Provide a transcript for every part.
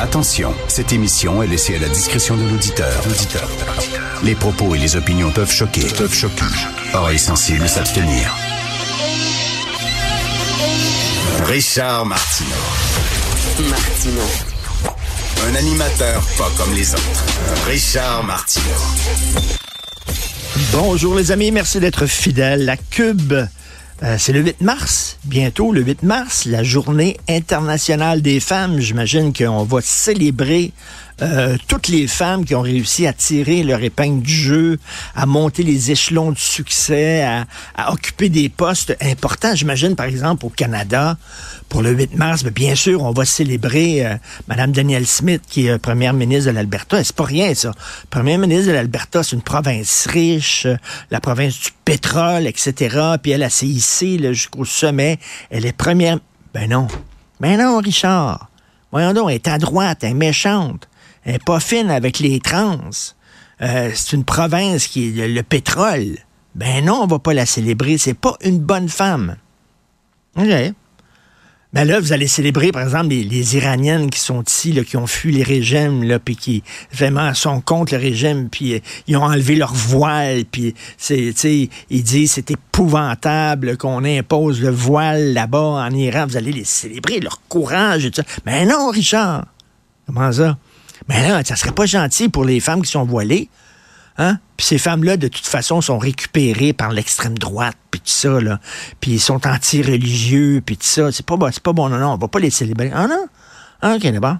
Attention, cette émission est laissée à la discrétion de l'auditeur. Les propos et les opinions peuvent choquer. Peuvent choquer. Oreilles sensibles s'abstenir. Richard Martineau. Martineau. Un animateur pas comme les autres. Richard Martineau. Bonjour les amis, merci d'être fidèles. La Cube euh, c'est le 8 mars, bientôt le 8 mars, la journée internationale des femmes. J'imagine qu'on va célébrer euh, toutes les femmes qui ont réussi à tirer leur épingle du jeu, à monter les échelons du succès, à, occuper des postes importants. J'imagine, par exemple, au Canada, pour le 8 mars, ben, bien sûr, on va célébrer euh, Madame Danielle Smith, qui est première ministre de l'Alberta. C'est pas rien, ça. Première ministre de l'Alberta, c'est une province riche, la province du pétrole, etc. Puis elle a s'est hissée jusqu'au sommet. Elle est première... Ben non. Ben non, Richard. Voyons donc, elle est à droite, elle est méchante. Elle n'est pas fine avec les trans. Euh, c'est une province qui est le, pétrole. Ben non, on va pas la célébrer. C'est pas une bonne femme. OK. Ben là, vous allez célébrer, par exemple, les, Iraniennes qui sont ici, qui ont fui les régimes, puis qui vraiment sont contre le régime, puis euh, ils ont enlevé leur voile, puis ils disent c'est épouvantable qu'on impose le voile là-bas en Iran. Vous allez les célébrer, leur courage et tout ça. Ben non, Richard. Comment ça? Mais là, ça serait pas gentil pour les femmes qui sont voilées. Hein? Puis ces femmes-là, de toute façon, sont récupérées par l'extrême droite, puis tout ça, là. Puis ils sont anti-religieux, puis tout ça. C'est pas, bon, pas bon, non, non, on va pas les célébrer. Ah non? Ah, OK, d'abord.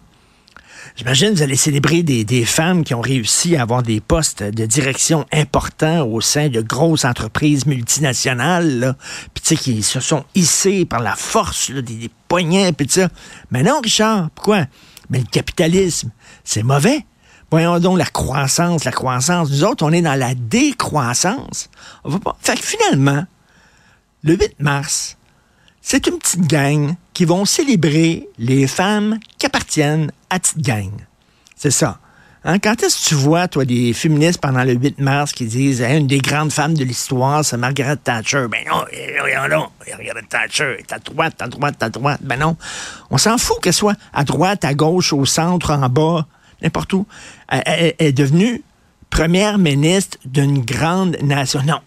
J'imagine que vous allez célébrer des, des, femmes qui ont réussi à avoir des postes de direction importants au sein de grosses entreprises multinationales, puis tu sais, qui se sont hissées par la force des, des poignets, puis tout ça. Mais non, Richard, pourquoi? Mais le capitalisme, c'est mauvais. Voyons donc la croissance, la croissance. Nous autres, on est dans la décroissance. Fait que finalement, le 8 mars, c'est une petite gang qui vont célébrer les femmes qui appartiennent à petite gang. C'est ça. Hein, quand est-ce que tu vois, toi, des féministes pendant le 8 mars qui disent une des grandes femmes de l'histoire, c'est Margaret Thatcher? Ben non, regardons, Margaret Thatcher est à droite, à droite, à droite. Ben non. On s'en fout qu'elle soit à droite, à gauche, au centre, en bas, n'importe où. Elle, est devenue première ministre d'une grande nation. Non.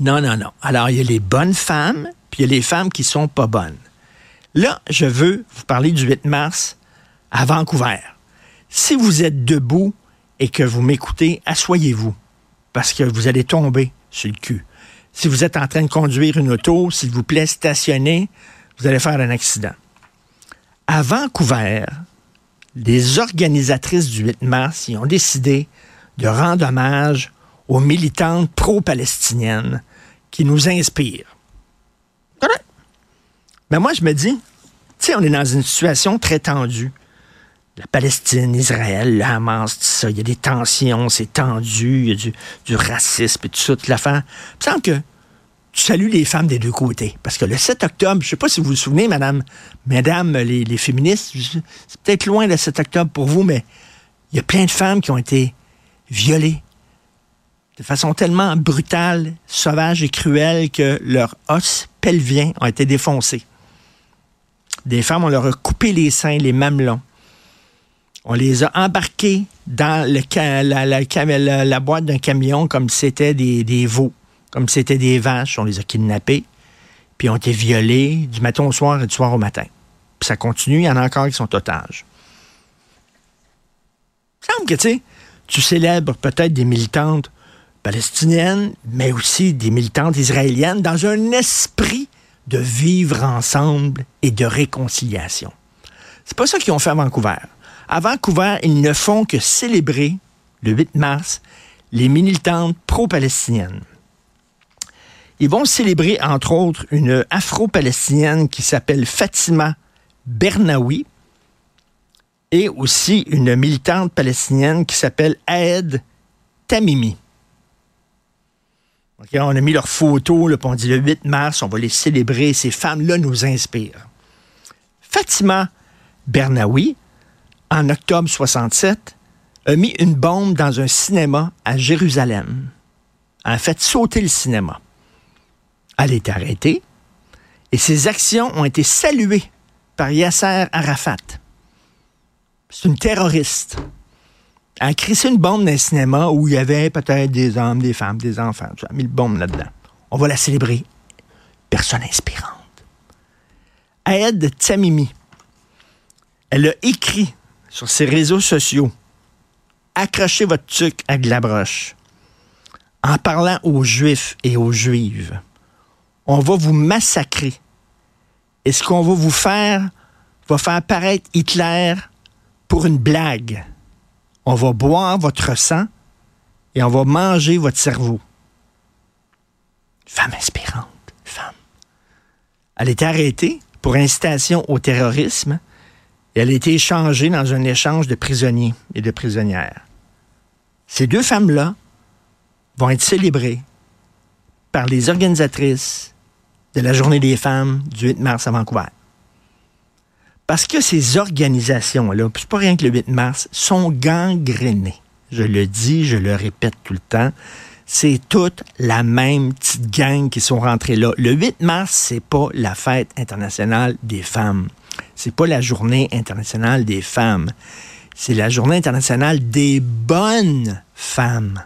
Non, non, non. Alors, il y a les bonnes femmes, puis il y a les femmes qui sont pas bonnes. Là, je veux vous parler du 8 mars à Vancouver. Si vous êtes debout et que vous m'écoutez, asseyez-vous, parce que vous allez tomber sur le cul. Si vous êtes en train de conduire une auto, s'il vous plaît, stationnez, vous allez faire un accident. À Vancouver, les organisatrices du 8 mars y ont décidé de rendre hommage aux militantes pro-palestiniennes qui nous inspirent. Mais moi, je me dis, tu on est dans une situation très tendue la Palestine, Israël, le Hamas, tout ça. Il y a des tensions, c'est tendu, il y a du, racisme et tout ça, toute l'affaire. Il me semble que tu salues les femmes des deux côtés. Parce que le 7 octobre, je ne sais pas si vous vous souvenez, madame, mesdames, les, les féministes, c'est peut-être loin le 7 octobre pour vous, mais il y a plein de femmes qui ont été violées de façon tellement brutale, sauvage et cruelle que leurs os pelviens ont été défoncés. Des femmes, on leur a coupé les seins, les mamelons. On les a embarqués dans la, boîte d'un camion comme si c'était des, veaux, comme si c'était des vaches. On les a kidnappés, puis ont été violés du matin au soir et du soir au matin. Puis ça continue, il y en a encore qui sont otages. Il semble que, tu célèbres peut-être des militantes palestiniennes, mais aussi des militantes israéliennes dans un esprit de vivre ensemble et de réconciliation. C'est pas ça qu'ils ont fait à Vancouver. À Vancouver, ils ne font que célébrer, le 8 mars, les militantes pro-palestiniennes. Ils vont célébrer, entre autres, une afro-palestinienne qui s'appelle Fatima Bernaoui et aussi une militante palestinienne qui s'appelle Aed Tamimi. On a mis leurs photos, là, on dit le 8 mars, on va les célébrer. Ces femmes-là nous inspirent. Fatima Bernaoui, en octobre 67, a mis une bombe dans un cinéma à Jérusalem. Elle a fait sauter le cinéma. Elle est arrêtée et ses actions ont été saluées par Yasser Arafat. C'est une terroriste. Elle a crissé une bombe dans un cinéma où il y avait peut-être des hommes, des femmes, des enfants. Elle a mis le bombe là-dedans. On va la célébrer. Personne inspirante. Aed Tamimi. Elle a écrit sur ses réseaux sociaux Accrochez votre tuque à de la broche. En parlant aux Juifs et aux Juives, on va vous massacrer. Et ce qu'on va vous faire va faire paraître Hitler pour une blague. On va boire votre sang et on va manger votre cerveau. Femme inspirante, femme. Elle est arrêtée pour incitation au terrorisme elle a été échangée dans un échange de prisonniers et de prisonnières. Ces deux femmes-là vont être célébrées par les organisatrices de la Journée des femmes du 8 mars à Vancouver. Parce que ces organisations-là, c'est pas rien que le 8 mars, sont gangrénées. Je le dis, je le répète tout le temps. C'est toute la même petite gang qui sont rentrées là. Le 8 mars, c'est pas la fête internationale des femmes. C'est pas la journée internationale des femmes. C'est la journée internationale des bonnes femmes.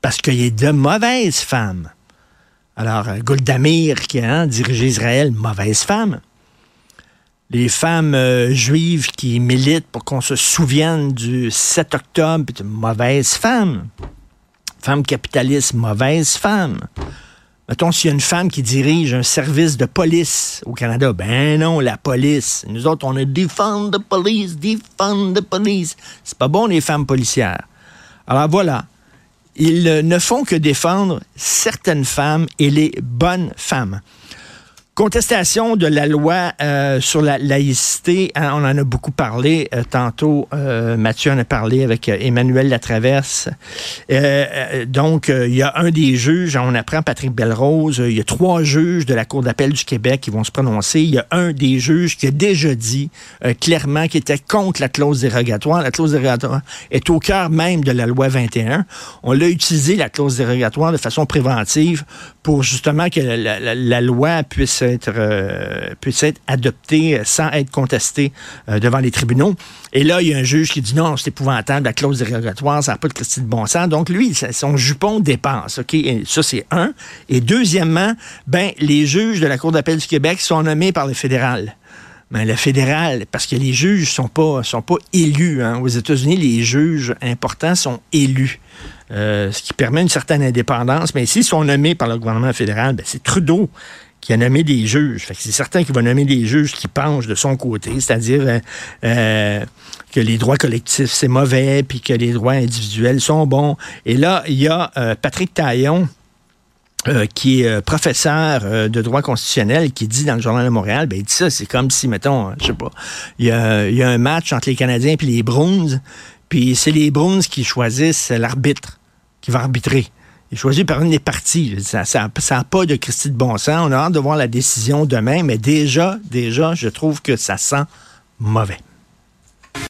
Parce qu'il y a de mauvaises femmes. Alors, euh, Golda Meir, qui a hein, dirigé Israël, mauvaise femme. Les femmes euh, juives qui militent pour qu'on se souvienne du 7 octobre, mauvaise femme. Femme capitaliste, mauvaise femme. Mettons, s'il y a une femme qui dirige un service de police au Canada, ben non, la police. Nous autres, on a défend the police, défend the police. C'est pas bon, les femmes policières. Alors voilà, ils ne font que défendre certaines femmes et les bonnes femmes. Contestation de la loi euh, sur la laïcité, hein, on en a beaucoup parlé euh, tantôt. Euh, Mathieu en a parlé avec Emmanuel Latraverse. donc, il y a un des juges, on apprend Patrick Belrose, il y a trois juges de la Cour d'appel du Québec qui vont se prononcer. Il y a un des juges qui a déjà dit clairement qu'il était contre la clause dérogatoire. La clause dérogatoire est au cœur même de la loi 21. On l'a utilisé, la clause dérogatoire, de façon préventive pour justement que la, loi puisse être, euh, puisse être adopté sans être contesté euh, devant les tribunaux. Et là, il y a un juge qui dit non, c'est épouvantable, la clause dérogatoire, ça n'a pas de Christie de bon sens. Donc, lui, son jupon dépense. OK? Ça, c'est un. Et deuxièmement, ben, les juges de la Cour d'appel du Québec sont nommés par le fédéral. Ben, le fédéral, parce que les juges sont pas sont pas élus. Hein. Aux États-Unis, les juges importants sont élus, euh, ce qui permet une certaine indépendance. Mais s'ils sont nommés par le gouvernement fédéral, ben, c'est Trudeau qui a nommé des juges. c'est certain qu'il va nommer des juges qui penchent de son côté, c'est-à-dire euh, euh, que les droits collectifs, c'est mauvais, puis que les droits individuels sont bons. Et là, il y a Patrick Taillon, qui est professeur de droit constitutionnel, qui dit dans le Journal de Montréal, ben, il dit ça, c'est comme si, mettons, je sais pas, il y a, y a un match entre les Canadiens et les Bruins, puis c'est les Bruins qui choisissent l'arbitre qui va arbitrer est choisi par une des parties. Ça n'a pas de Christie de bon sens. On a hâte de voir la décision demain, mais déjà, déjà, je trouve que ça sent mauvais.